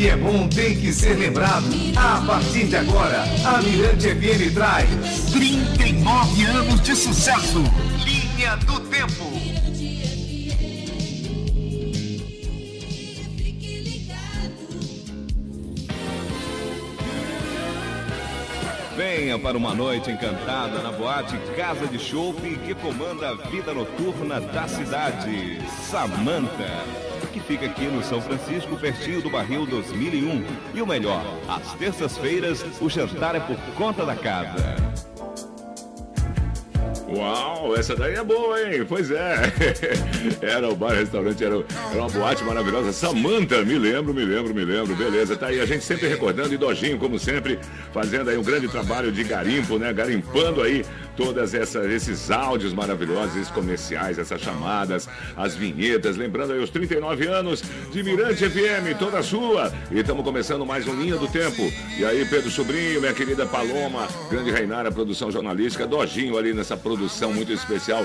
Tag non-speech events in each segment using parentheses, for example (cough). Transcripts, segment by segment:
que é bom tem que ser lembrado. A partir de agora, a Mirante FM traz 39 anos de sucesso. Linha do Tempo. Venha para uma noite encantada na boate Casa de Chope que comanda a vida noturna da cidade. Samanta, que fica aqui no São Francisco, pertinho do Barril 2001. E o melhor, às terças-feiras o jantar é por conta da casa. Uau, essa daí é boa, hein? Pois é. (laughs) Era o bar, restaurante, era, era uma boate maravilhosa. Samanta, me lembro, me lembro, me lembro. Beleza, tá aí a gente sempre recordando e Dojinho, como sempre, fazendo aí um grande trabalho de garimpo, né? Garimpando aí todas essas esses áudios maravilhosos, esses comerciais, essas chamadas, as vinhetas, lembrando aí os 39 anos de Mirante FM, toda sua. E estamos começando mais um Linha do Tempo. E aí, Pedro Sobrinho, minha querida Paloma, grande Reinara, produção jornalística, Dojinho ali nessa produção muito especial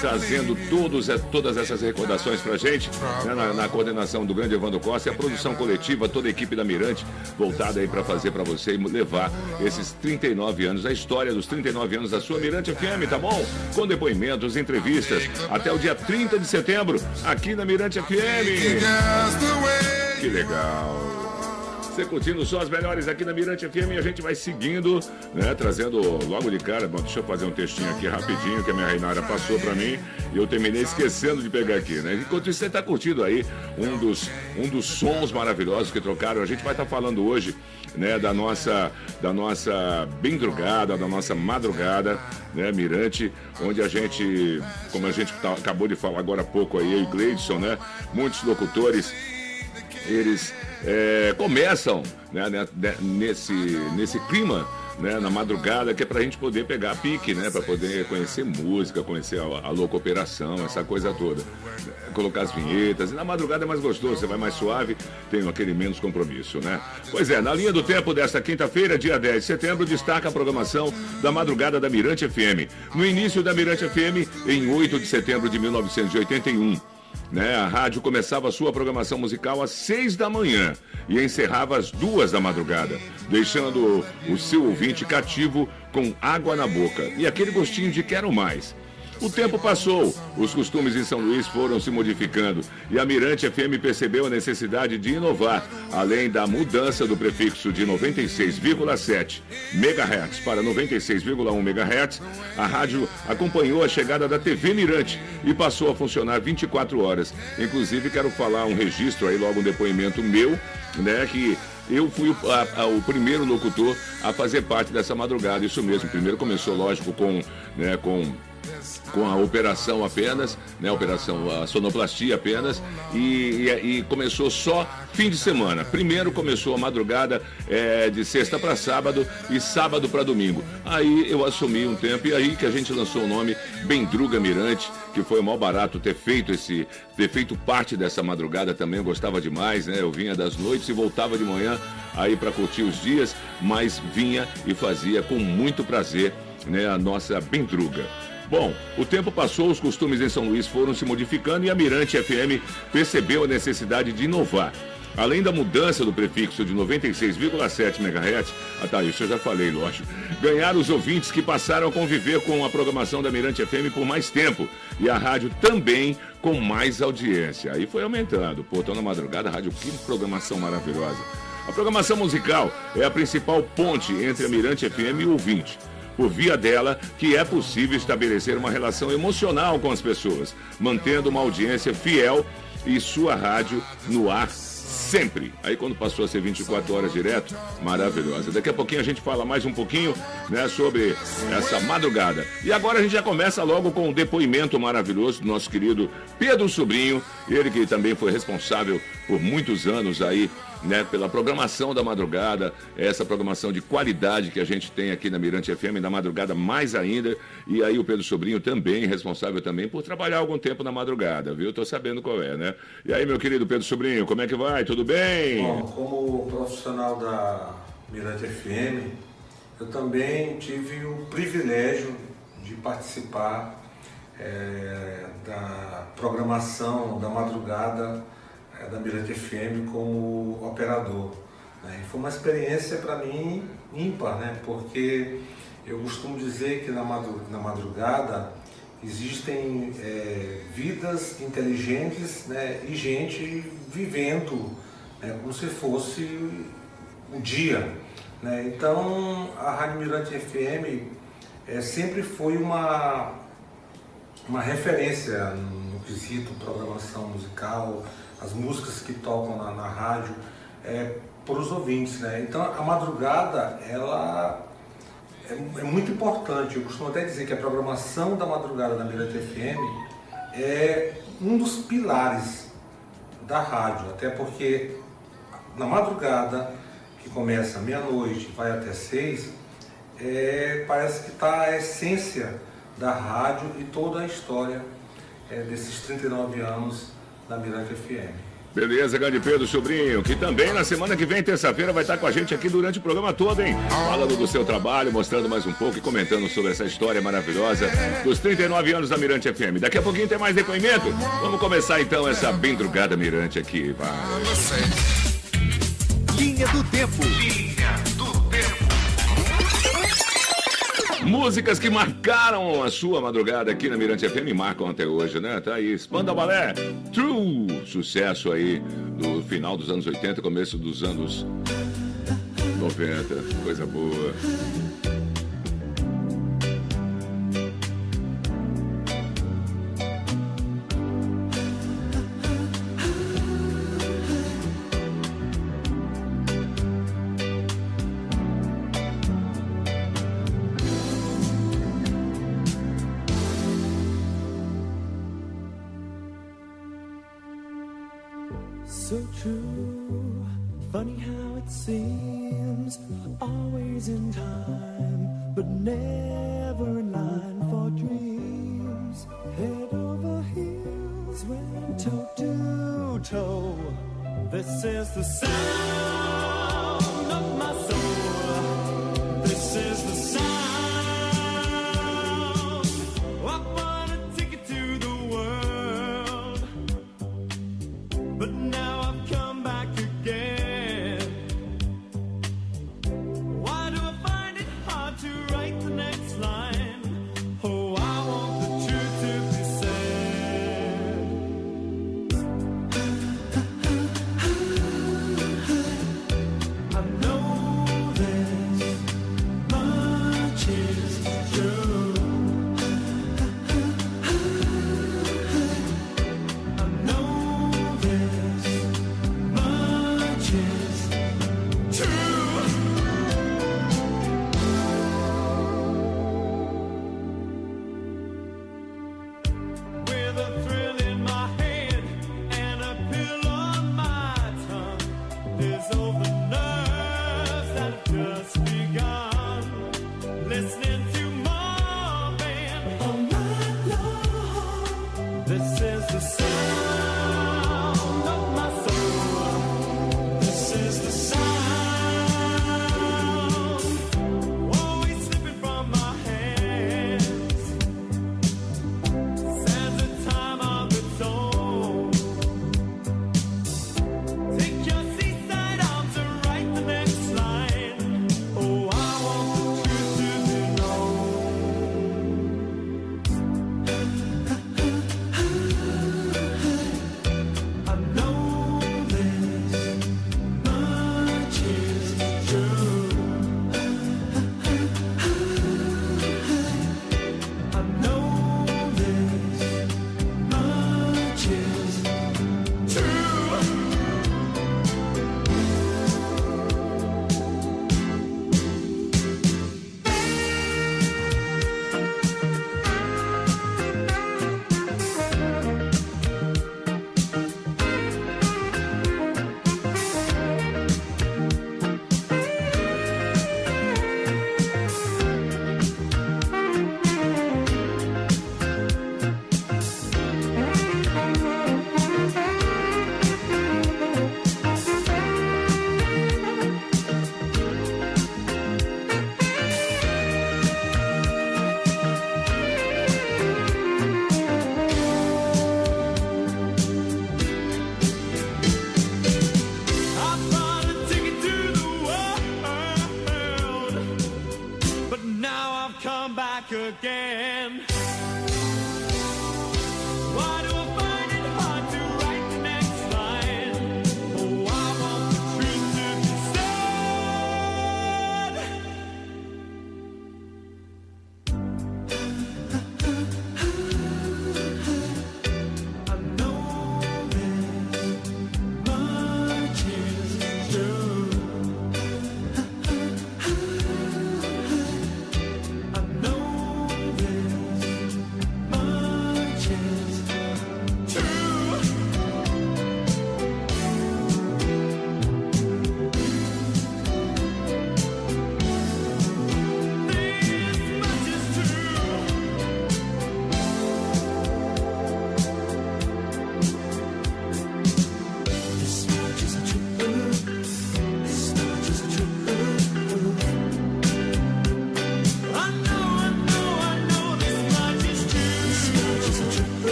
trazendo todos, todas essas recordações pra gente, né, na, na, coordenação do grande Evandro Costa e a produção coletiva, toda a equipe da Mirante, voltada aí para fazer para você e levar esses 39 anos, a história dos 39 anos da sua Mirante FM, tá bom? Com depoimentos, entrevistas, até o dia 30 de setembro, aqui na Mirante FM. Que legal. Você curtindo só as melhores aqui na Mirante FM e a gente vai seguindo, né? Trazendo logo de cara. Bom, deixa eu fazer um textinho aqui rapidinho que a minha Reinara passou para mim e eu terminei esquecendo de pegar aqui, né? Enquanto isso, você está curtindo aí um dos, um dos sons maravilhosos que trocaram. A gente vai estar tá falando hoje, né? Da nossa, da nossa bem drugada, da nossa madrugada, né? Mirante, onde a gente, como a gente tá, acabou de falar agora há pouco aí, eu e Gleidson, né? Muitos locutores, eles é, começam né, né, nesse, nesse clima né, na madrugada, que é para a gente poder pegar pique, né, para poder conhecer música, conhecer a, a louca operação, essa coisa toda. Colocar as vinhetas. E na madrugada é mais gostoso, você vai mais suave, tem aquele menos compromisso, né? Pois é, na linha do tempo desta quinta-feira, dia 10 de setembro, destaca a programação da madrugada da Mirante FM. No início da Mirante FM, em 8 de setembro de 1981. Né? A rádio começava a sua programação musical às seis da manhã e encerrava às duas da madrugada, deixando o seu ouvinte cativo com água na boca e aquele gostinho de quero mais. O tempo passou, os costumes em São Luís foram se modificando e a Mirante FM percebeu a necessidade de inovar. Além da mudança do prefixo de 96,7 MHz para 96,1 MHz, a rádio acompanhou a chegada da TV Mirante e passou a funcionar 24 horas. Inclusive, quero falar um registro aí, logo um depoimento meu, né, que eu fui o, a, a, o, primeiro locutor a fazer parte dessa madrugada, isso mesmo. Primeiro começou, lógico, com, né, com com a operação apenas, né, operação a sonoplastia apenas, e, e, e, começou só fim de semana. Primeiro começou a madrugada é, de sexta para sábado e sábado para domingo. Aí eu assumi um tempo e aí que a gente lançou o nome Bendruga Mirante, que foi o mal barato ter feito esse, ter feito parte dessa madrugada também. Eu gostava demais, né? Eu vinha das noites e voltava de manhã aí para curtir os dias, mas vinha e fazia com muito prazer, né, a nossa Bendruga. Bom, o tempo passou, os costumes em São Luís foram se modificando e a Mirante FM percebeu a necessidade de inovar. Além da mudança do prefixo de 96,7 MHz, ah tá, isso eu já falei, lógico, ganharam os ouvintes que passaram a conviver com a programação da Mirante FM por mais tempo e a rádio também com mais audiência. Aí foi aumentando. Pô, tô na madrugada, rádio, que programação maravilhosa. A programação musical é a principal ponte entre a Mirante FM e o ouvinte por via dela que é possível estabelecer uma relação emocional com as pessoas, mantendo uma audiência fiel e sua rádio no ar sempre. Aí quando passou a ser 24 horas direto, maravilhosa. Daqui a pouquinho a gente fala mais um pouquinho, né, sobre essa madrugada. E agora a gente já começa logo com o um depoimento maravilhoso do nosso querido Pedro Sobrinho, ele que também foi responsável por muitos anos aí né, pela programação da madrugada, essa programação de qualidade que a gente tem aqui na Mirante FM, na madrugada mais ainda. E aí o Pedro Sobrinho também, responsável também por trabalhar algum tempo na madrugada, viu? Tô sabendo qual é, né? E aí, meu querido Pedro Sobrinho, como é que vai? Tudo bem? Bom, como profissional da Mirante FM, eu também tive o privilégio de participar é, da programação da madrugada da Mirante FM como operador. Né? E foi uma experiência para mim ímpar, né? porque eu costumo dizer que na madrugada existem é, vidas inteligentes né? e gente vivendo né? como se fosse o dia. Né? Então a Rádio Mirante FM é, sempre foi uma, uma referência no quesito programação musical, as músicas que tocam na, na rádio, é, para os ouvintes. Né? Então a madrugada ela é, é, muito importante. Eu costumo até dizer que a programação da madrugada da Mirante FM é um dos pilares da rádio, até porque na madrugada, que começa meia-noite vai até seis, é, parece que está a essência da rádio e toda a história é, desses 39 anos da Mirante FM. Beleza, grande Pedro Sobrinho, que também na semana que vem, terça-feira, vai estar com a gente aqui durante o programa todo, hein? Falando do seu trabalho, mostrando mais um pouco e comentando sobre essa história maravilhosa dos 39 anos da Mirante FM. Daqui a pouquinho tem mais depoimento. Vamos começar então essa bendrugada Mirante aqui. Vai. Linha do Tempo. Músicas que marcaram a sua madrugada aqui na Mirante FM marcam até hoje, né? Tá aí, Spanda Balé, True, sucesso aí do final dos anos 80, começo dos anos 90, coisa boa.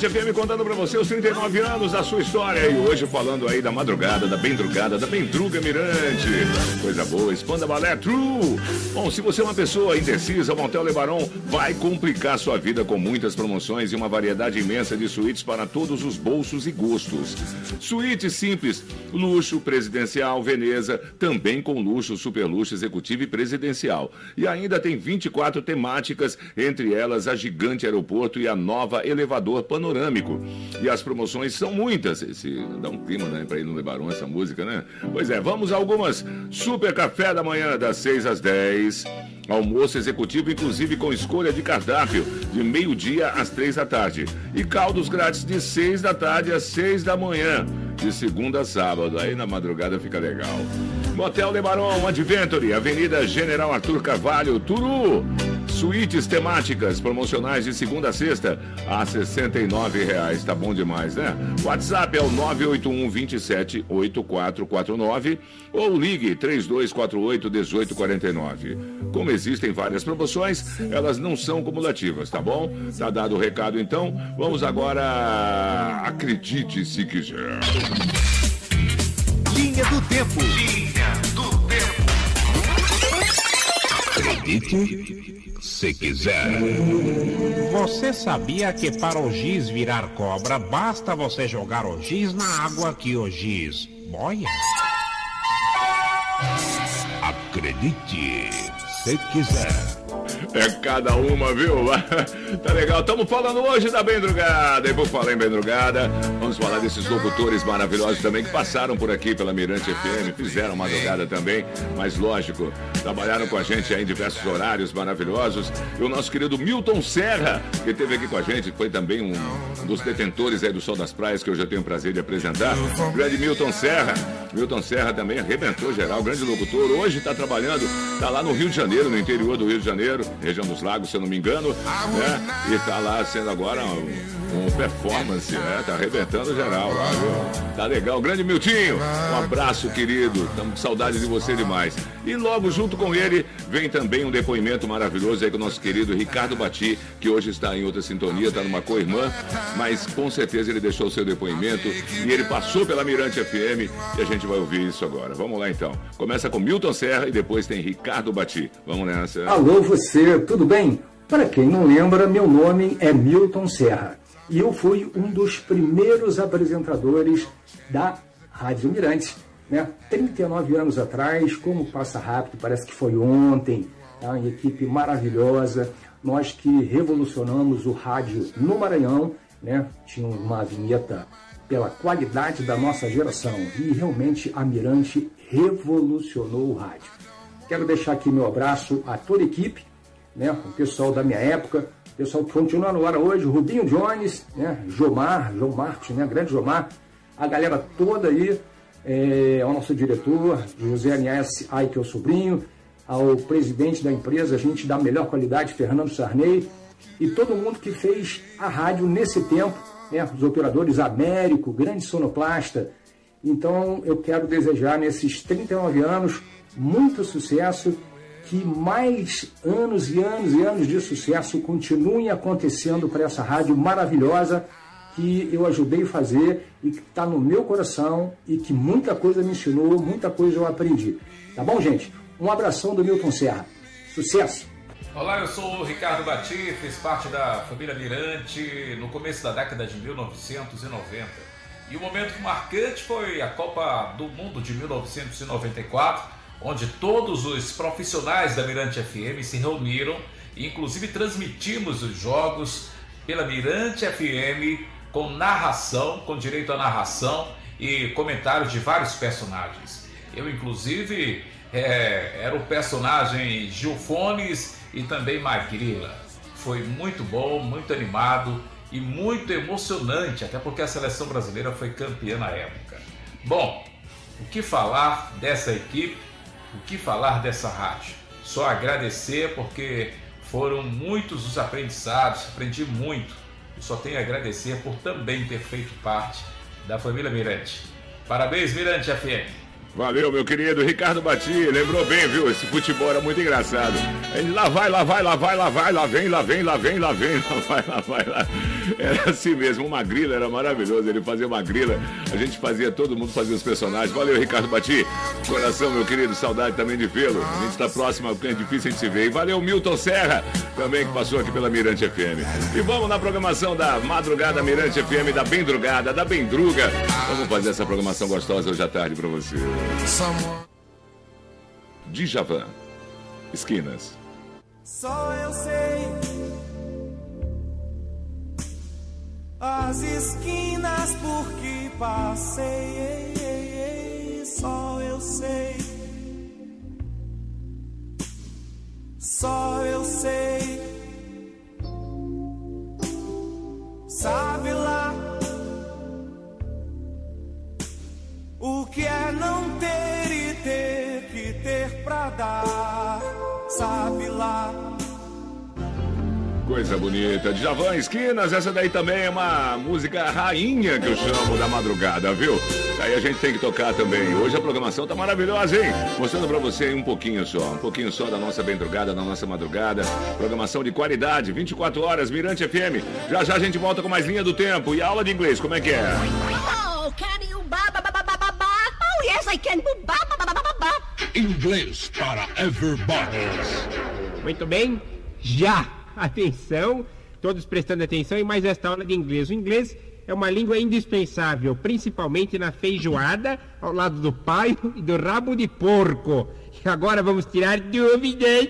Mirante FM contando pra você os 39 anos da sua história. E hoje falando aí da madrugada, da bendrugada, da bendruga Mirante. Coisa boa, expanda balé true. Bom, se você é uma pessoa indecisa, o Motel Lebaron vai complicar sua vida com muitas promoções e uma variedade imensa de suítes para todos os bolsos e gostos. Suíte simples, luxo, presidencial, Veneza, também com luxo, super luxo, executivo e presidencial. E ainda tem 24 temáticas, entre elas a gigante aeroporto e a nova elevador panorâmico. E as promoções são muitas. Esse dá um clima, né, para ir no Lebaron essa música, né? Pois é, vamos a algumas. Super café da manhã das 6 às 10. Almoço executivo, inclusive com escolha de cardápio, de meio-dia às três da tarde. E caldos grátis de seis da tarde às seis da manhã, de segunda a sábado. Aí na madrugada fica legal. Motel Lebaron Adventure, Avenida General Arthur Carvalho, Turu. Suítes temáticas promocionais de segunda a sexta a R$ 69,00. Tá bom demais, né? WhatsApp é o 981 27 8449 ou ligue 3248 1849. Como existem várias promoções, elas não são cumulativas, tá bom? Tá dado o recado então. Vamos agora. Acredite se quiser. Linha do Tempo. Linha do Tempo. Acredite se quiser. Você sabia que para o giz virar cobra, basta você jogar o giz na água que o giz boia? Acredite, se quiser. É cada uma, viu? (laughs) tá legal. Estamos falando hoje da Bendrugada. E por falar em Bendrugada, vamos falar desses locutores maravilhosos também que passaram por aqui pela Mirante FM, fizeram madrugada também, mas lógico, trabalharam com a gente em diversos horários maravilhosos. E o nosso querido Milton Serra, que esteve aqui com a gente, foi também um, um dos detentores aí do Sol das Praias, que eu já tenho o prazer de apresentar. O grande Milton Serra. Milton Serra também arrebentou geral, grande locutor. Hoje está trabalhando, está lá no Rio de Janeiro, no interior do Rio de Janeiro região dos lagos, se eu não me engano, né? E tá lá sendo agora um, um performance, né? Tá arrebentando geral lá, viu? Tá legal. Grande Miltinho, um abraço, querido. Estamos com saudade de você demais. E logo junto com ele vem também um depoimento maravilhoso aí com o nosso querido Ricardo Bati, que hoje está em outra sintonia, está numa co-irmã, mas com certeza ele deixou o seu depoimento e ele passou pela Mirante FM e a gente vai ouvir isso agora. Vamos lá então. Começa com Milton Serra e depois tem Ricardo Bati. Vamos nessa. Alô, você, tudo bem? Para quem não lembra, meu nome é Milton Serra e eu fui um dos primeiros apresentadores da Rádio Mirante né? 39 anos atrás, como passa rápido, parece que foi ontem, tá? uma equipe maravilhosa, nós que revolucionamos o rádio no Maranhão, né? tinha uma vinheta pela qualidade da nossa geração e realmente a Mirante revolucionou o rádio. Quero deixar aqui meu abraço a toda a equipe, né? o pessoal da minha época, o pessoal que continua no ar hoje, Rubinho Jones, né? Jomar, João Marcos, né? grande Jomar, a galera toda aí, é, ao nosso diretor, José Anies Ai, que é o sobrinho, ao presidente da empresa, a gente da melhor qualidade, Fernando Sarney, e todo mundo que fez a rádio nesse tempo, né, os operadores Américo, grande sonoplasta. Então eu quero desejar nesses 39 anos muito sucesso, que mais anos e anos e anos de sucesso continuem acontecendo para essa rádio maravilhosa que eu ajudei a fazer e que está no meu coração e que muita coisa me ensinou, muita coisa eu aprendi. Tá bom, gente? Um abração do Milton Serra. Sucesso! Olá, eu sou o Ricardo Bati, fiz parte da família Mirante no começo da década de 1990. E o momento marcante foi a Copa do Mundo de 1994, onde todos os profissionais da Mirante FM se reuniram e inclusive transmitimos os jogos pela Mirante FM com narração, com direito à narração e comentários de vários personagens. Eu, inclusive, é, era o personagem Gilfones e também Magrila. Foi muito bom, muito animado e muito emocionante, até porque a seleção brasileira foi campeã na época. Bom, o que falar dessa equipe? O que falar dessa rádio? Só agradecer porque foram muitos os aprendizados, aprendi muito só tenho a agradecer por também ter feito parte da família Mirante. Parabéns, Mirante FM. Valeu, meu querido Ricardo Bati, lembrou bem, viu? Esse futebol era muito engraçado. Ele lá vai, lá vai, lá vai, lá vai, lá vem, lá vem, lá vem, lá vem, lá (laughs) vai, lá vai, lá. (laughs) Era assim mesmo, uma grila, era maravilhoso. Ele fazia uma grila, a gente fazia, todo mundo fazia os personagens. Valeu, Ricardo Bati. Coração, meu querido, saudade também de vê-lo. A gente está próximo, é difícil a gente se ver. E valeu, Milton Serra, também que passou aqui pela Mirante FM. E vamos na programação da Madrugada Mirante FM, da Bendrugada, da Bendruga. Vamos fazer essa programação gostosa hoje à tarde para você. Djavan, Esquinas. Só eu sei as esquinas por que passei. Só eu sei. Só eu sei. Sabe lá o que é não ter e ter que ter pra dar. Sabe lá. Coisa bonita. Djavan Esquinas, essa daí também é uma música rainha que eu chamo da madrugada, viu? Aí a gente tem que tocar também. Hoje a programação tá maravilhosa, hein? Mostrando pra você um pouquinho só, um pouquinho só da nossa bendrugada, da nossa madrugada. Programação de qualidade, 24 horas, Mirante FM. Já já a gente volta com mais linha do tempo. E aula de inglês, como é que é? Oh, can you ba ba ba ba ba ba ba? Oh, yes, I can. Ba ba ba ba ba ba. Inglês para everybody. Muito bem, já. (laughs) Atenção, todos prestando atenção em mais esta aula de inglês. O inglês é uma língua indispensável, principalmente na feijoada, ao lado do paio (laughs) e do rabo de porco. E agora vamos tirar dúvidas.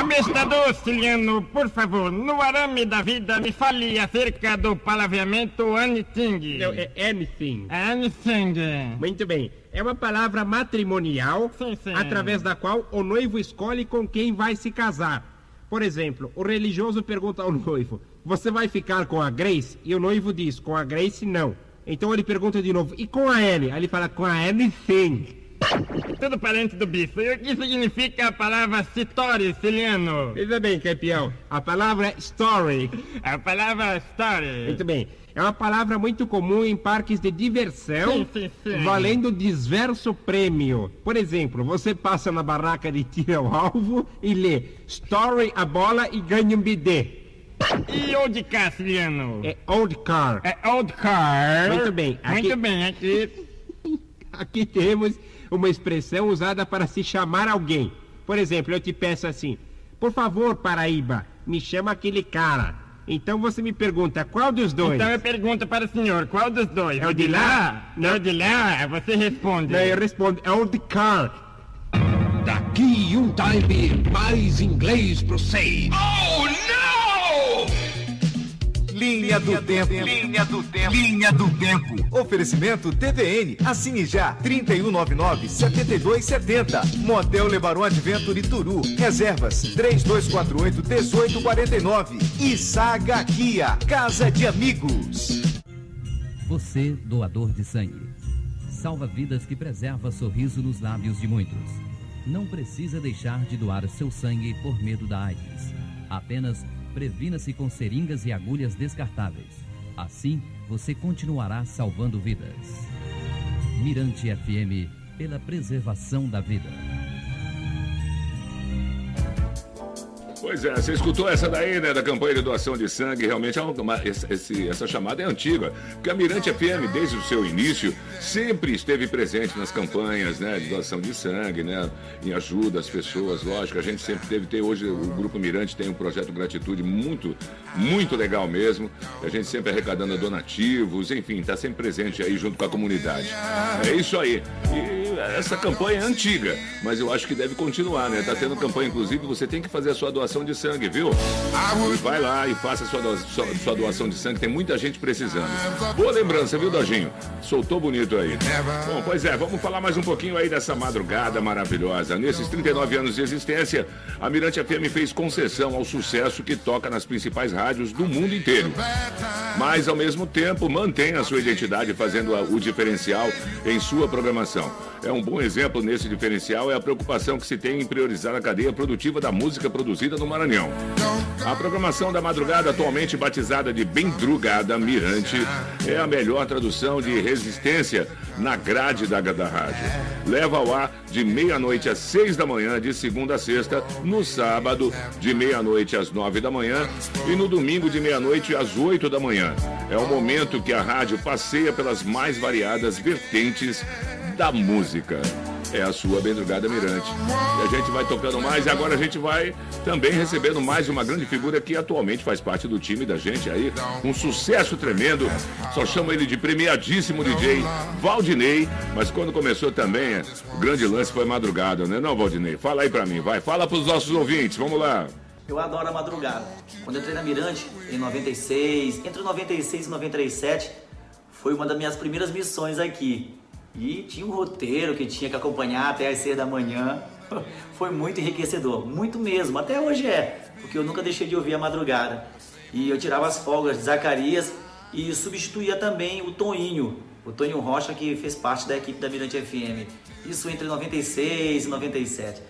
Amestador Ciliano, por favor, no arame da vida me fale acerca do palavreamento anything. Não, é anything. Anything. Muito bem. É uma palavra matrimonial Sim, sim. através da qual o noivo escolhe com quem vai se casar. Por exemplo, o religioso pergunta ao (laughs) noivo: Você vai ficar com a Grace? E o noivo diz: Com a Grace, não. Então ele pergunta de novo: E com a Anne? Aí ele fala: Com a anything. Tudo parente do bicho. E o que significa a palavra citório, Ciliano? Veja bem, campeão. A palavra story. A palavra story. Muito bem. É uma palavra muito comum em parques de diversão, Sim, sim, sim. valendo diverso prêmio. Por exemplo, você passa na barraca de tiro ao alvo e lê Story a bola e ganha um bidê. E old car, Ciliano? É old car. É old car. Muito bem, aqui- Muito bem, aqui. (laughs) Aqui temos uma expressão usada para se chamar alguém. Por exemplo, eu te peço assim: Por favor, Paraíba, me chama aquele cara. Então você me pergunta qual dos dois? Então eu pergunto para o senhor, qual dos dois? É o de lá? É o de lá? Você responde. Não, eu respondo: É old car. Daqui um time, mais inglês pro seis. Linha do Tempo. Linha do Tempo. Linha do Tempo. Oferecimento TVN. Assine já. 3199-7270. Motel Lebaron Adventure Turu. Reservas 3248-1849. E Saga Kia. Casa de Amigos. Você, doador de sangue. Salva vidas que preserva sorriso nos lábios de muitos. Não precisa deixar de doar seu sangue por medo da AIDS. Apenas previna-se com seringas e agulhas descartáveis. Assim, você continuará salvando vidas. Mirante FM, pela preservação da vida. Pois é, você escutou essa daí, né, da campanha de doação de sangue, realmente é uma, esse- essa chamada é antiga, porque a Mirante FM, desde o seu início, sempre esteve presente nas campanhas, né, de doação de sangue, né, em ajuda às pessoas, lógico, a gente sempre teve, tem hoje, o Grupo Mirante tem um projeto Gratitude muito, muito legal mesmo, a gente sempre arrecadando donativos, enfim, está sempre presente aí junto com a comunidade. É isso aí, e essa campanha é antiga, mas eu acho que deve continuar, né, tá tendo campanha, inclusive, você tem que fazer a sua doação de sangue, viu? E vai lá e faça a sua, do- sua, doação de sangue, tem muita gente precisando. Boa lembrança, viu, Dojinho? Soltou bonito aí. Bom, pois é, vamos falar mais um pouquinho aí dessa madrugada maravilhosa. Nesses 39 anos de existência, a Mirante FM fez concessão ao sucesso que toca nas principais rádios do mundo inteiro. Mas, ao mesmo tempo, mantém a sua identidade fazendo o diferencial em sua programação. É um bom exemplo nesse diferencial é a preocupação que se tem em priorizar a cadeia produtiva da música produzida no Maranhão. A programação da madrugada, atualmente batizada de Bendrugada Mirante, é a melhor tradução de resistência na grade da, da rádio. Leva ao ar de meia-noite às seis da manhã, de segunda a sexta, no sábado, de meia-noite às nove da manhã e no domingo, de meia-noite às oito da manhã. É o momento que a rádio passeia pelas mais variadas vertentes da música. É a sua Bendrugada Mirante. E a gente vai tocando mais e agora a gente vai também recebendo mais uma grande figura que atualmente faz parte do time da gente aí. Um sucesso tremendo. Só chama ele de premiadíssimo DJ Valdinei. Mas quando começou também, o grande lance foi madrugada, né? Não, Valdinei? Fala aí pra mim, vai. Fala pros nossos ouvintes. Vamos lá. Eu adoro a madrugada. Quando eu entrei na Mirante, em 96, entre 96 e 97, foi uma das minhas primeiras missões aqui. E tinha um roteiro que tinha que acompanhar até as 6 da manhã. (laughs) Foi muito enriquecedor, muito mesmo, até hoje é, porque eu nunca deixei de ouvir a madrugada. E eu tirava as folgas de Zacarias e substituía também o Toninho, o Toninho Rocha que fez parte da equipe da Mirante FM. Isso entre 96 e 97.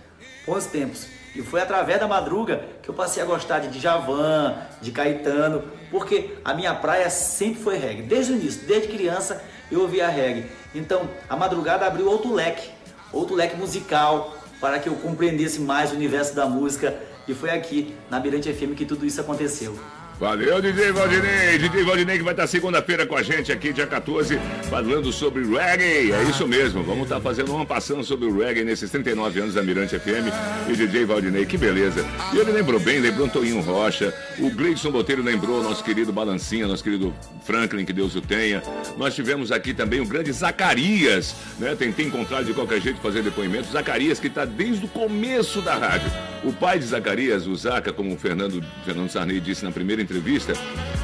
Bons tempos. E foi através da madruga que eu passei a gostar de Djavan, de Caetano, porque a minha praia sempre foi reggae. Desde o início, desde criança, eu ouvia reggae. Então, a madrugada abriu outro leque, outro leque musical, para que eu compreendesse mais o universo da música. E foi aqui, na Mirante FM, que tudo isso aconteceu. Valeu, DJ Valdinei. DJ Valdinei que vai estar segunda-feira com a gente aqui, dia 14, falando sobre reggae. É isso mesmo, vamos estar fazendo uma passando sobre o reggae nesses 39 anos da Mirante FM. E DJ Valdinei, que beleza. E ele lembrou bem, lembrou Toninho Rocha. O Gleison Botelho lembrou nosso querido Balancinha, nosso querido Franklin, que Deus o tenha. Nós tivemos aqui também o grande Zacarias, né? Tentei encontrar de qualquer jeito fazer depoimento. Zacarias, que está desde o começo da rádio. O pai de Zacarias, o Zaca, como o Fernando, Fernando Sarney disse na primeira entrevista,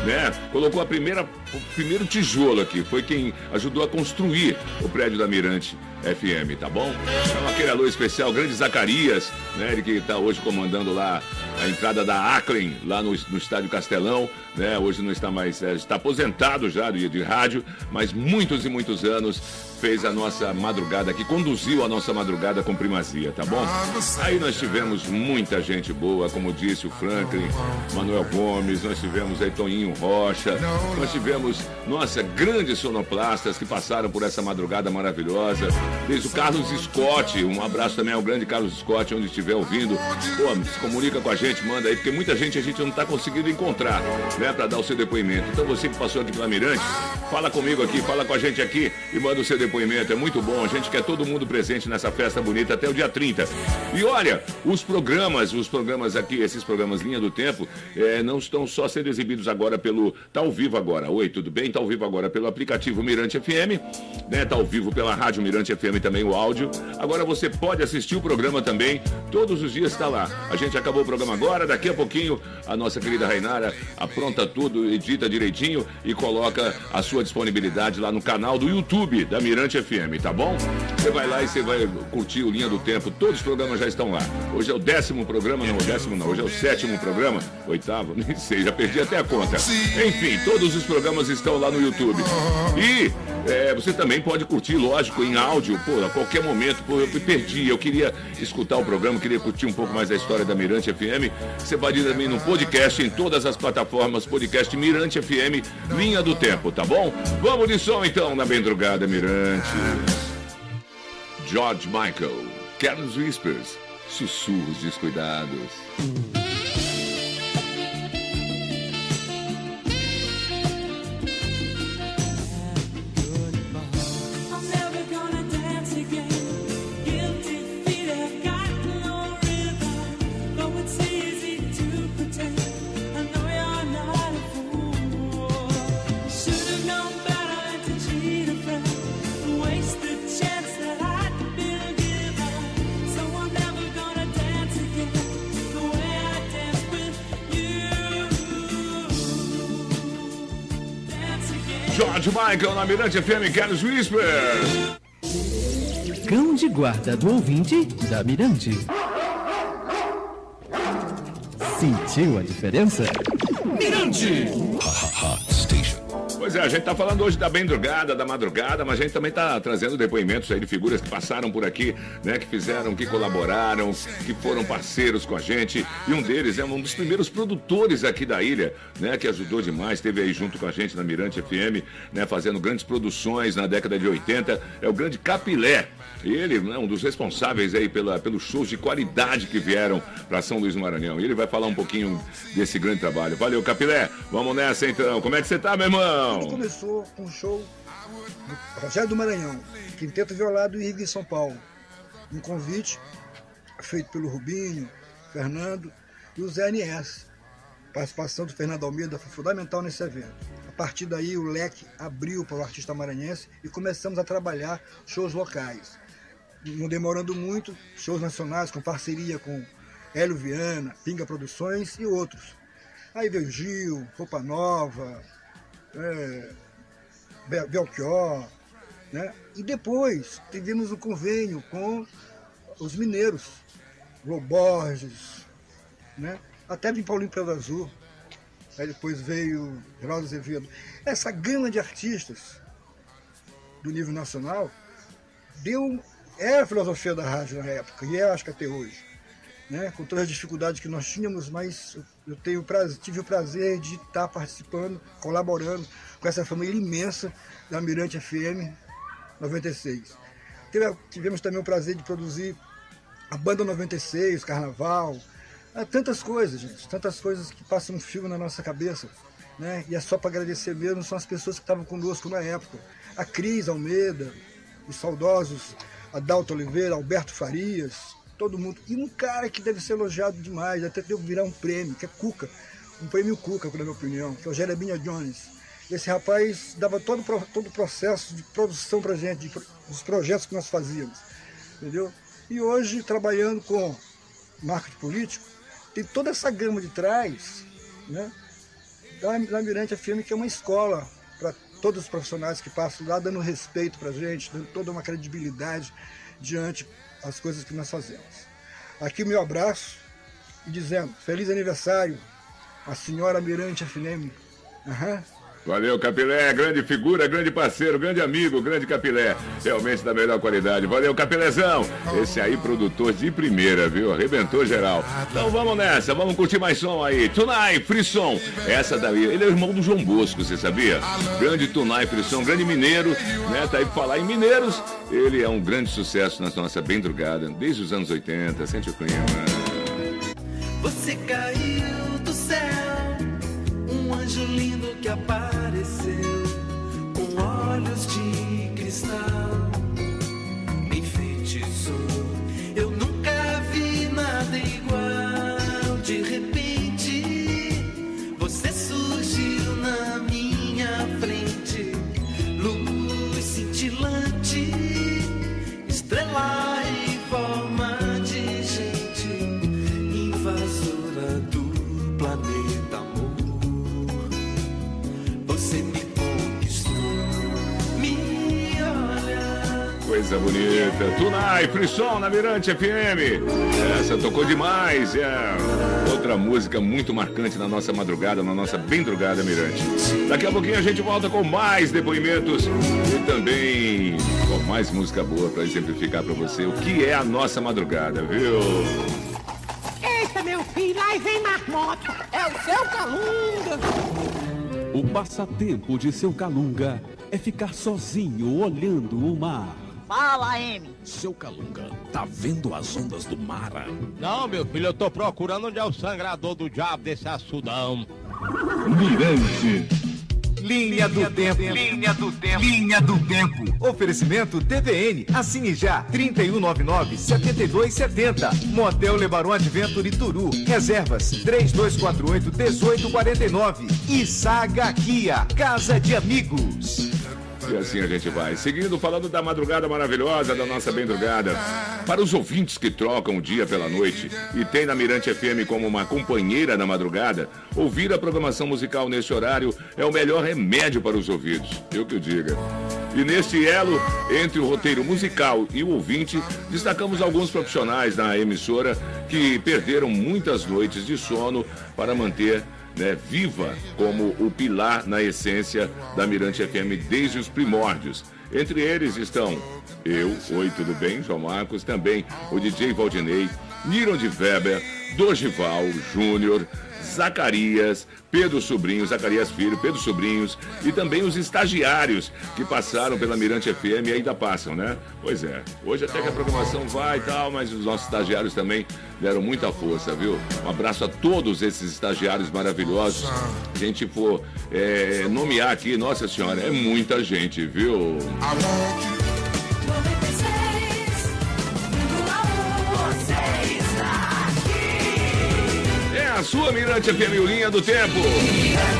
né? Colocou a primeira, o primeiro tijolo aqui, foi quem ajudou a construir o prédio da Mirante FM, tá bom? Então aquele alô especial, grande Zacarias, né? Ele que está hoje comandando lá a entrada da Aclen, lá no, no estádio Castelão, né? Hoje não está mais, é, está aposentado já de, de rádio, mas muitos e muitos anos fez a nossa madrugada aqui, conduziu a nossa madrugada com primazia, tá bom? Aí nós tivemos muita gente boa, como disse o Franklin, Manuel Gomes, nós tivemos aí Toninho Rocha, nós tivemos, nossa, grandes sonoplastas que passaram por essa madrugada maravilhosa, desde o Carlos Scott, um abraço também ao grande Carlos Scott, onde estiver ouvindo, pô, se comunica com a gente, manda aí, porque muita gente a gente não tá conseguindo encontrar, né, para dar o seu depoimento. Então você que passou aqui pela Mirante, fala comigo aqui, fala com a gente aqui e manda o seu depoimento. É muito bom. A gente quer todo mundo presente nessa festa bonita até o dia 30. E olha, os programas, os programas aqui, esses programas Linha do Tempo, é, não estão só sendo exibidos agora pelo. Tá ao vivo agora. Oi, tudo bem? Tá ao vivo agora pelo aplicativo Mirante FM, né? Tá ao vivo pela Rádio Mirante FM também o áudio. Agora você pode assistir o programa também. Todos os dias está lá. A gente acabou o programa agora. Daqui a pouquinho, a nossa querida Rainara apronta tudo, edita direitinho e coloca a sua disponibilidade lá no canal do YouTube da Mirante FM, tá bom? Você vai lá e você vai curtir o Linha do Tempo. Todos os programas já estão lá. Hoje é o décimo programa, não, o décimo não, hoje é o sétimo programa, oitavo, (laughs) nem sei, já perdi até a conta. Enfim, todos os programas estão lá no YouTube. E é, você também pode curtir, lógico, em áudio, pô, a qualquer momento. Pô, eu me perdi, eu queria escutar o programa, queria curtir um pouco mais da história da Mirante FM. Você pode ir também no podcast, em todas as plataformas, podcast Mirante FM, Linha do Tempo, tá bom? Vamos de som então na Bendrugada Mirante. George Michael, Carlos Whispers, Sussurros Descuidados. Michael na Mirante FM, Carlos Whispers. Cão de guarda do ouvinte da Mirante. Sentiu a diferença? Mirante! Pois é, a gente tá falando hoje da bendrugada, da madrugada, mas a gente também tá trazendo depoimentos aí de figuras que passaram por aqui, né? Que fizeram, que colaboraram, que foram parceiros com a gente. E um deles é um dos primeiros produtores aqui da ilha, né? Que ajudou demais, esteve aí junto com a gente na Mirante FM, né? Fazendo grandes produções na década de 80. É o grande Capilé. E ele é um dos responsáveis aí pela, pelos shows de qualidade que vieram para São Luís do Maranhão. E ele vai falar um pouquinho desse grande trabalho. Valeu, Capilé. Vamos nessa então. Como é que você tá, meu irmão? Tudo começou com um show do Rogério do Maranhão, Quinteto Violado e Rig em São Paulo. Um convite feito pelo Rubinho, Fernando e o Zé NS. A participação do Fernando Almeida foi fundamental nesse evento. A partir daí o leque abriu para o artista maranhense e começamos a trabalhar shows locais. Não demorando muito, shows nacionais com parceria com Hélio Viana, Pinga Produções e outros. Aí veio Gil, Roupa Nova, é, Bel- Belchior, né? E depois tivemos um convênio com os mineiros, Loborges, né? Até vim Paulinho Pedro Azul. Aí depois veio Geraldo Azevedo. Essa gama de artistas do nível nacional deu era a filosofia da rádio na época, e é acho que até hoje. Né? Com todas as dificuldades que nós tínhamos, mas eu tenho prazer, tive o prazer de estar participando, colaborando com essa família imensa da Mirante FM 96. Teve- tivemos também o prazer de produzir a Banda 96, Carnaval, há tantas coisas, gente, tantas coisas que passam um fio na nossa cabeça. Né? E é só para agradecer mesmo, são as pessoas que estavam conosco na época. A Cris Almeida, os saudosos Adalto Oliveira, Alberto Farias, todo mundo. E um cara que deve ser elogiado demais, até deu virar um prêmio, que é Cuca, um prêmio Cuca, na minha opinião, que é o Jeremiah Jones. Esse rapaz dava todo, todo o processo de produção pra gente, de dos projetos que nós fazíamos. Entendeu? E hoje, trabalhando com marketing político, tem toda essa gama de trás, né? Da, da Mirante que é uma escola para todos os profissionais que passam lá, dando respeito pra gente, dando toda uma credibilidade diante das coisas que nós fazemos. Aqui o meu abraço e dizendo, feliz aniversário, a senhora Mirante FM. Aham. Valeu, Capilé, grande figura, grande parceiro, grande amigo, grande Capilé. Realmente da melhor qualidade. Valeu, Capilézão. Esse aí, produtor de primeira, viu? Arrebentou geral. Então vamos nessa, vamos curtir mais som aí. Tunai, Frisson. Essa daí, ele é o irmão do João Bosco, você sabia? Grande Tunai, Frisson, grande mineiro, né? Tá aí pra falar em mineiros. Ele é um grande sucesso na nossa bendrugada, desde os anos 80. Sente o clima. Você caiu do céu, um anjo lindo que Frisson na Mirante FM. Essa tocou demais. É outra música muito marcante na nossa madrugada, na nossa bendrugada Mirante. Daqui a pouquinho a gente volta com mais depoimentos e também com mais música boa para exemplificar para você o que é a nossa madrugada, viu? Eita, meu filho, aí vem marmota. É o seu calunga. O passatempo de seu Calunga é ficar sozinho olhando o mar. Fala, M. Seu Calunga, tá vendo as ondas do mar? Não, meu filho, eu tô procurando onde é o sangrador do diabo desse açudão. Mirante. Linha do Tempo. Linha do Tempo. Linha do Tempo. Oferecimento TVN. Assine já. 3199-7270. Motel Lebaron Adventure Turu. Reservas 3248-1849. E Saga Kia. Casa de Amigos. E assim a gente vai. Seguindo, falando da madrugada maravilhosa, da nossa bendrugada. Para os ouvintes que trocam o dia pela noite e tem na Mirante FM como uma companheira na madrugada, ouvir a programação musical neste horário é o melhor remédio para os ouvidos. Eu que o diga. E neste elo, entre o roteiro musical e o ouvinte, destacamos alguns profissionais da emissora que perderam muitas noites de sono para manter né, viva como o pilar na essência da Mirante FM desde os primórdios. Entre eles estão eu, oi, tudo bem? João Marcos, também o DJ Valdinei, Niron de Weber, Dogival Júnior, Zacarias, Pedro Sobrinho, Zacarias Filho, Pedro Sobrinhos e também os estagiários que passaram pela Mirante FM e ainda passam, né? Pois é, hoje até que a programação vai e tal, mas os nossos estagiários também deram muita força, viu? Um abraço a todos esses estagiários maravilhosos. A gente for é, nomear aqui, nossa senhora, é muita gente, viu? Sua Mirante FM, Linha do Tempo.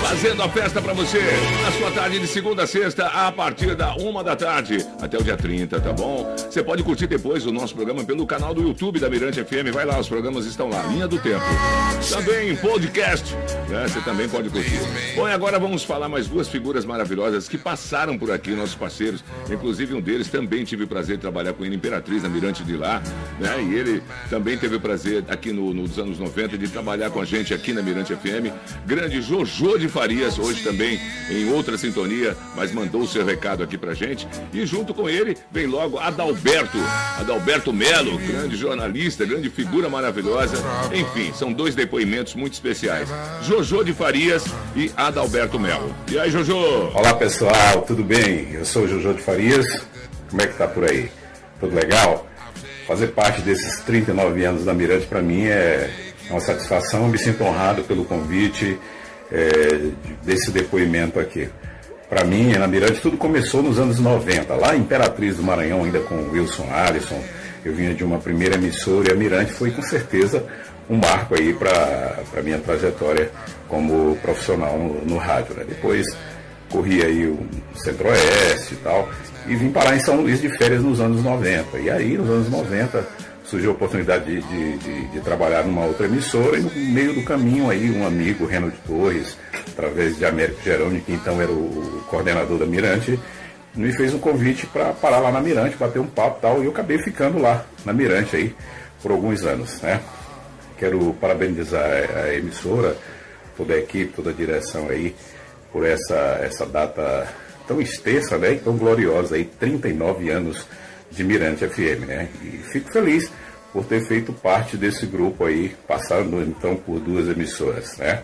Fazendo a festa pra você. Na sua tarde de segunda a sexta, a partir da uma da tarde, até o dia 30, tá bom? Você pode curtir depois o nosso programa pelo canal do YouTube da Mirante FM. Vai lá, os programas estão lá. Linha do Tempo. Também podcast, né? Você também pode curtir. Bom, e agora vamos falar mais duas figuras maravilhosas que passaram por aqui, nossos parceiros. Inclusive um deles também tive o prazer de trabalhar com ele, Imperatriz, na Mirante de lá, né? E ele também teve o prazer aqui no, nos anos 90 de trabalhar com a gente aqui na Mirante FM. Grande Jojo de Farias, hoje também em outra sintonia, mas mandou o seu recado aqui pra gente. E junto com ele vem logo Adalberto, Adalberto Melo, grande jornalista, grande figura maravilhosa. Enfim, são dois depoimentos muito especiais. Jojo de Farias e Adalberto Melo. E aí, Jojo? Olá pessoal, tudo bem? Eu sou o Jojo de Farias. Como é que tá por aí? Tudo legal? Fazer parte desses 39 anos da Mirante para mim é uma satisfação. Me sinto honrado pelo convite é, desse depoimento aqui. Para mim, na Mirante, tudo começou nos anos 90, lá em Imperatriz do Maranhão, ainda com Wilson Alisson. Eu vinha de uma primeira emissora e a Mirante foi com certeza um marco aí para a minha trajetória como profissional no, no rádio. Né? Depois corri aí o Centro-Oeste e tal, e vim parar em São Luís de férias nos anos 90. E aí, nos anos 90, surgiu a oportunidade de, de, de, de trabalhar numa outra emissora, e no meio do caminho aí, um amigo, Reno de Torres, através de Américo Geroni, que então era o coordenador da Mirante, me fez um convite para parar lá na Mirante, bater um papo e tal, e eu acabei ficando lá na Mirante aí por alguns anos, né? Quero parabenizar a emissora, toda a equipe, toda a direção aí, por essa, essa data tão extensa, né? E tão gloriosa aí, 39 anos de Mirante FM, né? E fico feliz por ter feito parte desse grupo aí, passando então por duas emissoras, né?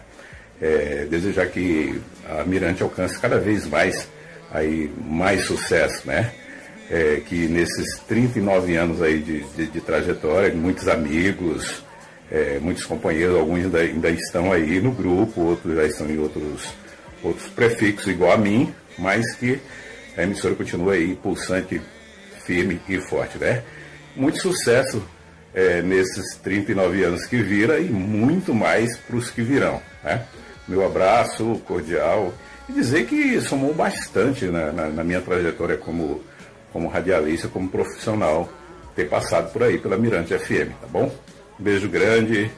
É, desejar que a Mirante alcance cada vez mais aí mais sucesso, né? É, que nesses 39 anos aí de, de, de trajetória, muitos amigos, é, muitos companheiros, alguns ainda, ainda, estão aí no grupo, outros já estão em outros, outros prefixos igual a mim, mas que a emissora continua aí pulsante, firme e forte, né? Muito sucesso é, nesses 39 anos que vira e muito mais para os que virão, né? Meu abraço cordial e dizer que somou bastante na, na, na minha trajetória como, como radialista, como profissional, ter passado por aí pela Mirante FM, tá bom? Beijo grande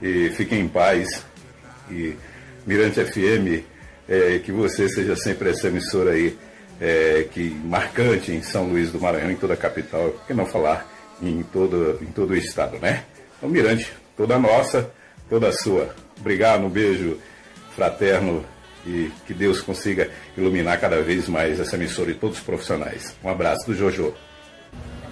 e fiquem em paz. E Mirante FM, é, que você seja sempre essa emissora aí, é, que marcante em São Luís do Maranhão, em toda a capital, por que não falar em todo, em todo o estado, né? Então, Mirante, toda nossa, toda sua. Obrigado, um beijo fraterno e que Deus consiga iluminar cada vez mais essa emissora e todos os profissionais. Um abraço do Jojo.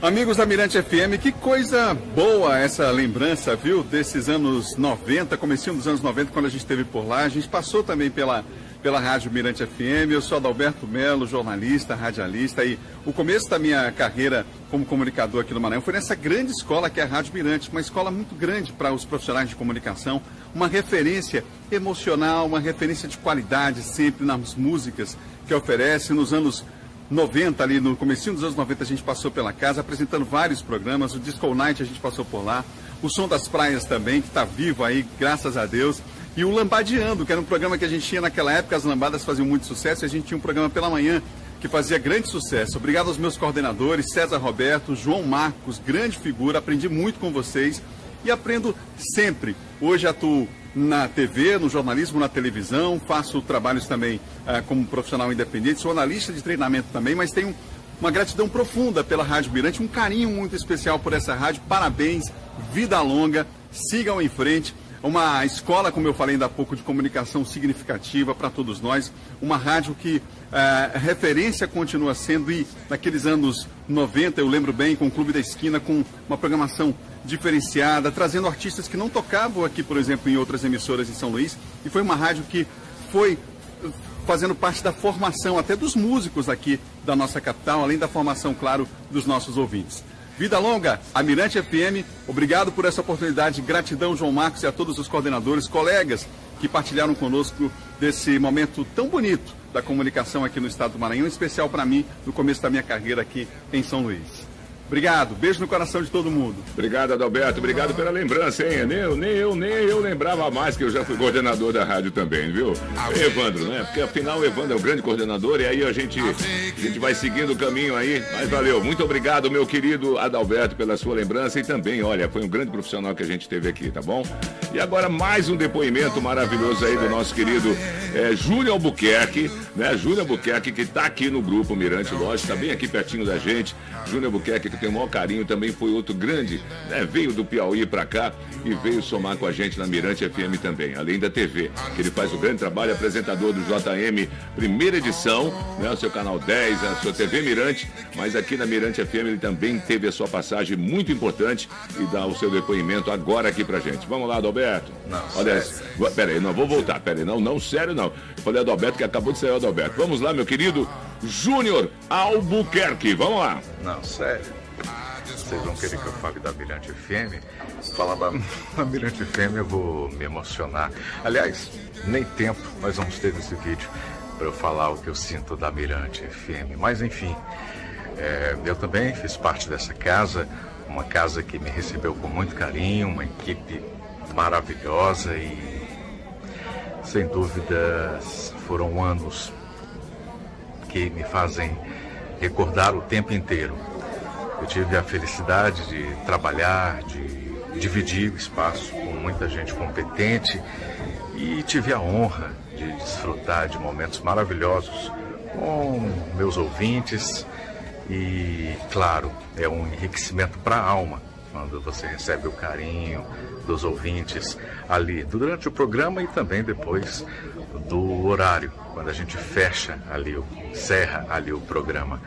Amigos da Mirante FM, que coisa boa essa lembrança, viu? Desses anos 90, comecinho dos anos 90, quando a gente esteve por lá. A gente passou também pela, pela Rádio Mirante FM. Eu sou Adalberto Melo, jornalista, radialista. E o começo da minha carreira como comunicador aqui no Maranhão foi nessa grande escola que é a Rádio Mirante. Uma escola muito grande para os profissionais de comunicação. Uma referência emocional, uma referência de qualidade sempre nas músicas que oferece. Nos anos 90, ali no comecinho dos anos 90, a gente passou pela casa, apresentando vários programas. O Disco Night a gente passou por lá. O Som das Praias também, que está vivo aí, graças a Deus. E o Lambadeando, que era um programa que a gente tinha naquela época, as lambadas faziam muito sucesso, e a gente tinha um programa pela manhã que fazia grande sucesso. Obrigado aos meus coordenadores, César Roberto, João Marcos, grande figura, aprendi muito com vocês e aprendo sempre. Hoje atuo na TV, no jornalismo, na televisão, faço trabalhos também ah, como profissional independente, sou analista de treinamento também, mas tenho uma gratidão profunda pela Rádio Mirante, um carinho muito especial por essa rádio. Parabéns, vida longa, sigam em frente. Uma escola, como eu falei ainda há pouco, de comunicação significativa para todos nós, uma rádio que eh, referência continua sendo e naqueles anos 90, eu lembro bem, com o Clube da Esquina, com uma programação diferenciada, trazendo artistas que não tocavam aqui, por exemplo, em outras emissoras em São Luís, e foi uma rádio que foi eh, fazendo parte da formação até dos músicos aqui da nossa capital, além da formação, claro, dos nossos ouvintes. Vida longa, Amirante FM, obrigado por essa oportunidade, gratidão João Marcos e a todos os coordenadores, colegas que partilharam conosco desse momento tão bonito da comunicação aqui no estado do Maranhão, especial para mim, no começo da minha carreira aqui em São Luís. Obrigado, beijo no coração de todo mundo. Obrigado, Adalberto. Obrigado pela lembrança, hein? Nem eu, nem eu, nem eu lembrava mais que eu já fui coordenador da rádio também, viu? Evandro, né? Porque afinal o Evandro é o grande coordenador e aí a gente, a gente vai seguindo o caminho aí. Mas valeu, muito obrigado, meu querido Adalberto, pela sua lembrança e também, olha, foi um grande profissional que a gente teve aqui, tá bom? E agora mais um depoimento maravilhoso aí do nosso querido é, Júlio Albuquerque, né? Júlio Albuquerque, que tá aqui no grupo Mirante Lógico, tá bem aqui pertinho da gente. Júlio Albuquerque, que tem o maior carinho, também foi outro grande, né? Veio do Piauí pra cá e veio somar com a gente na Mirante FM também, além da TV, que ele faz o grande trabalho, apresentador do JM, primeira edição, né? O seu canal 10, a sua TV Mirante, mas aqui na Mirante FM ele também teve a sua passagem muito importante e dá o seu depoimento agora aqui pra gente. Vamos lá, Adalberto. Não, Olha, sério. pera aí, não vou voltar, pera aí, não, não, sério não. Eu falei Adalberto que acabou de sair o Adalberto. Vamos lá, meu querido Júnior Albuquerque, vamos lá. Não, sério. Vocês vão querer que eu fale da Mirante FM? Falar da, (laughs) Mirante FM eu vou me emocionar. Aliás, nem tempo nós vamos ter nesse vídeo para eu falar o que eu sinto da Mirante FM. Mas enfim, é, eu também fiz parte dessa casa, uma casa que me recebeu com muito carinho, uma equipe maravilhosa e sem dúvidas foram anos que me fazem recordar o tempo inteiro. Eu tive a felicidade de trabalhar, de dividir o espaço com muita gente competente e tive a honra de desfrutar de momentos maravilhosos com meus ouvintes e, claro, é um enriquecimento para a alma quando você recebe o carinho dos ouvintes ali durante o programa e também depois do horário, quando a gente fecha ali, encerra ali o programa.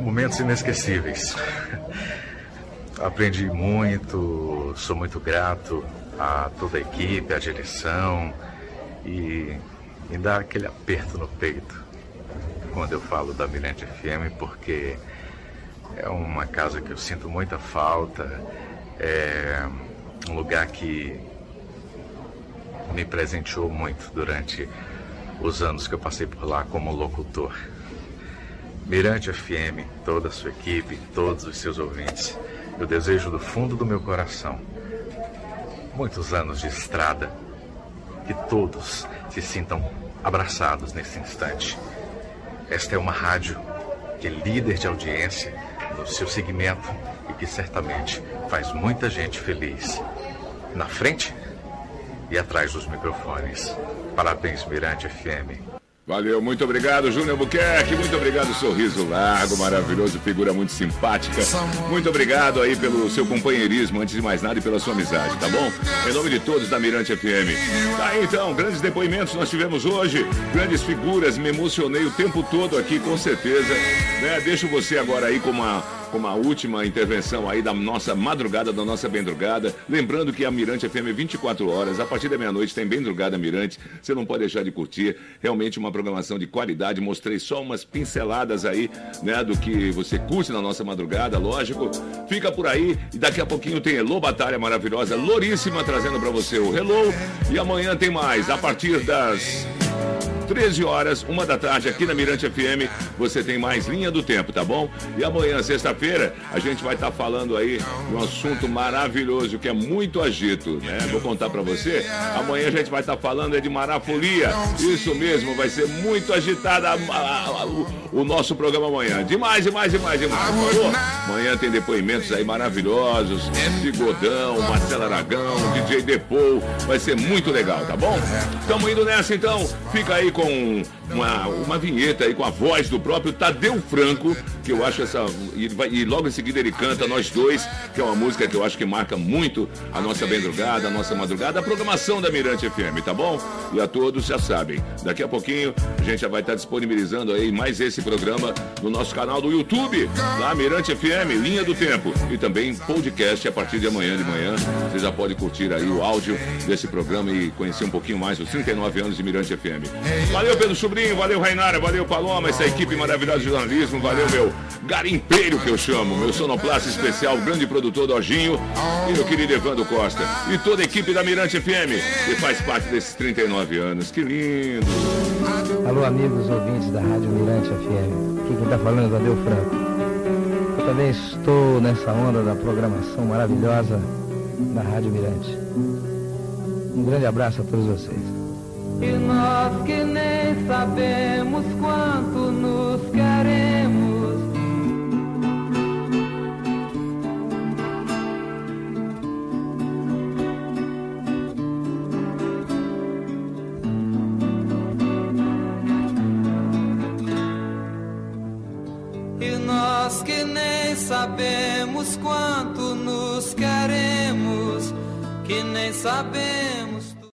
Momentos inesquecíveis. Aprendi muito, sou muito grato a toda a equipe, à direção e me dá aquele aperto no peito quando eu falo da Mirante FM, porque é uma casa que eu sinto muita falta, é um lugar que me presenteou muito durante os anos que eu passei por lá como locutor. Mirante FM, toda a sua equipe, todos os seus ouvintes, eu desejo do fundo do meu coração muitos anos de estrada, que todos se sintam abraçados nesse instante. Esta é uma rádio que é líder de audiência no seu segmento e que certamente faz muita gente feliz. Na frente e atrás dos microfones. Parabéns, Mirante FM. Valeu, muito obrigado, Júnior Buquerque. Muito obrigado, sorriso largo, maravilhoso, figura muito simpática. Muito obrigado aí pelo seu companheirismo, antes de mais nada, e pela sua amizade, tá bom? Em nome de todos da Mirante FM. Tá aí então, grandes depoimentos nós tivemos hoje, grandes figuras, me emocionei o tempo todo aqui, com certeza. Né? Deixo você agora aí com uma com uma última intervenção aí da nossa madrugada, da nossa bendrugada. Lembrando que a Mirante FM é 24 horas, a partir da meia-noite tem Bendrugada Mirante. Você não pode deixar de curtir. Realmente uma programação de qualidade. Mostrei só umas pinceladas aí, né, do que você curte na nossa madrugada, lógico. Fica por aí e daqui a pouquinho tem Hello Batalha maravilhosa, Louríssima trazendo pra você o Hello. E amanhã tem mais, a partir das 13 horas, uma da tarde, aqui na Mirante FM, você tem mais linha do tempo, tá bom? E amanhã, sexta-feira, a gente vai estar falando aí de um assunto maravilhoso que é muito agito, né? Vou contar pra você. Amanhã a gente vai estar falando é de marafolia. Isso mesmo, vai ser muito agitada o, nosso programa amanhã. Demais, demais, demais, demais. Falou? Amanhã tem depoimentos aí maravilhosos. Bigodão, Marcelo Aragão, DJ Depou. Vai ser muito legal, tá bom? Estamos indo nessa então. Fica aí com 共 uma, uma vinheta aí com a voz do próprio Tadeu Franco, que eu acho essa. E, vai- e logo em seguida ele canta Nós Dois, que é uma música que eu acho que marca muito a nossa madrugada, a nossa madrugada, a programação da Mirante FM, tá bom? E a todos já sabem, daqui a pouquinho a gente já vai estar disponibilizando aí mais esse programa no nosso canal do YouTube, lá Mirante FM, Linha do Tempo, e também podcast a partir de amanhã de manhã. Você já pode curtir aí o áudio desse programa e conhecer um pouquinho mais os 39 anos de Mirante FM. Valeu, Pedro Sobrinho, valeu, Rainara, valeu, Paloma, essa equipe maravilhosa de jornalismo, valeu, meu garimpeiro que eu chamo, meu sonoplasta especial, grande produtor Dojinho, e meu querido Evandro Costa, e toda a equipe da Mirante FM, que faz parte desses 39 anos. Que lindo! Alô, amigos ouvintes da Rádio Mirante FM. Aqui quem está falando é o Tadeu Franco. Eu também estou nessa onda da programação maravilhosa da Rádio Mirante. Um grande abraço a todos vocês. E nós que nem sabemos quanto nos queremos. E nós que nem sabemos quanto nos queremos, que nem sabemos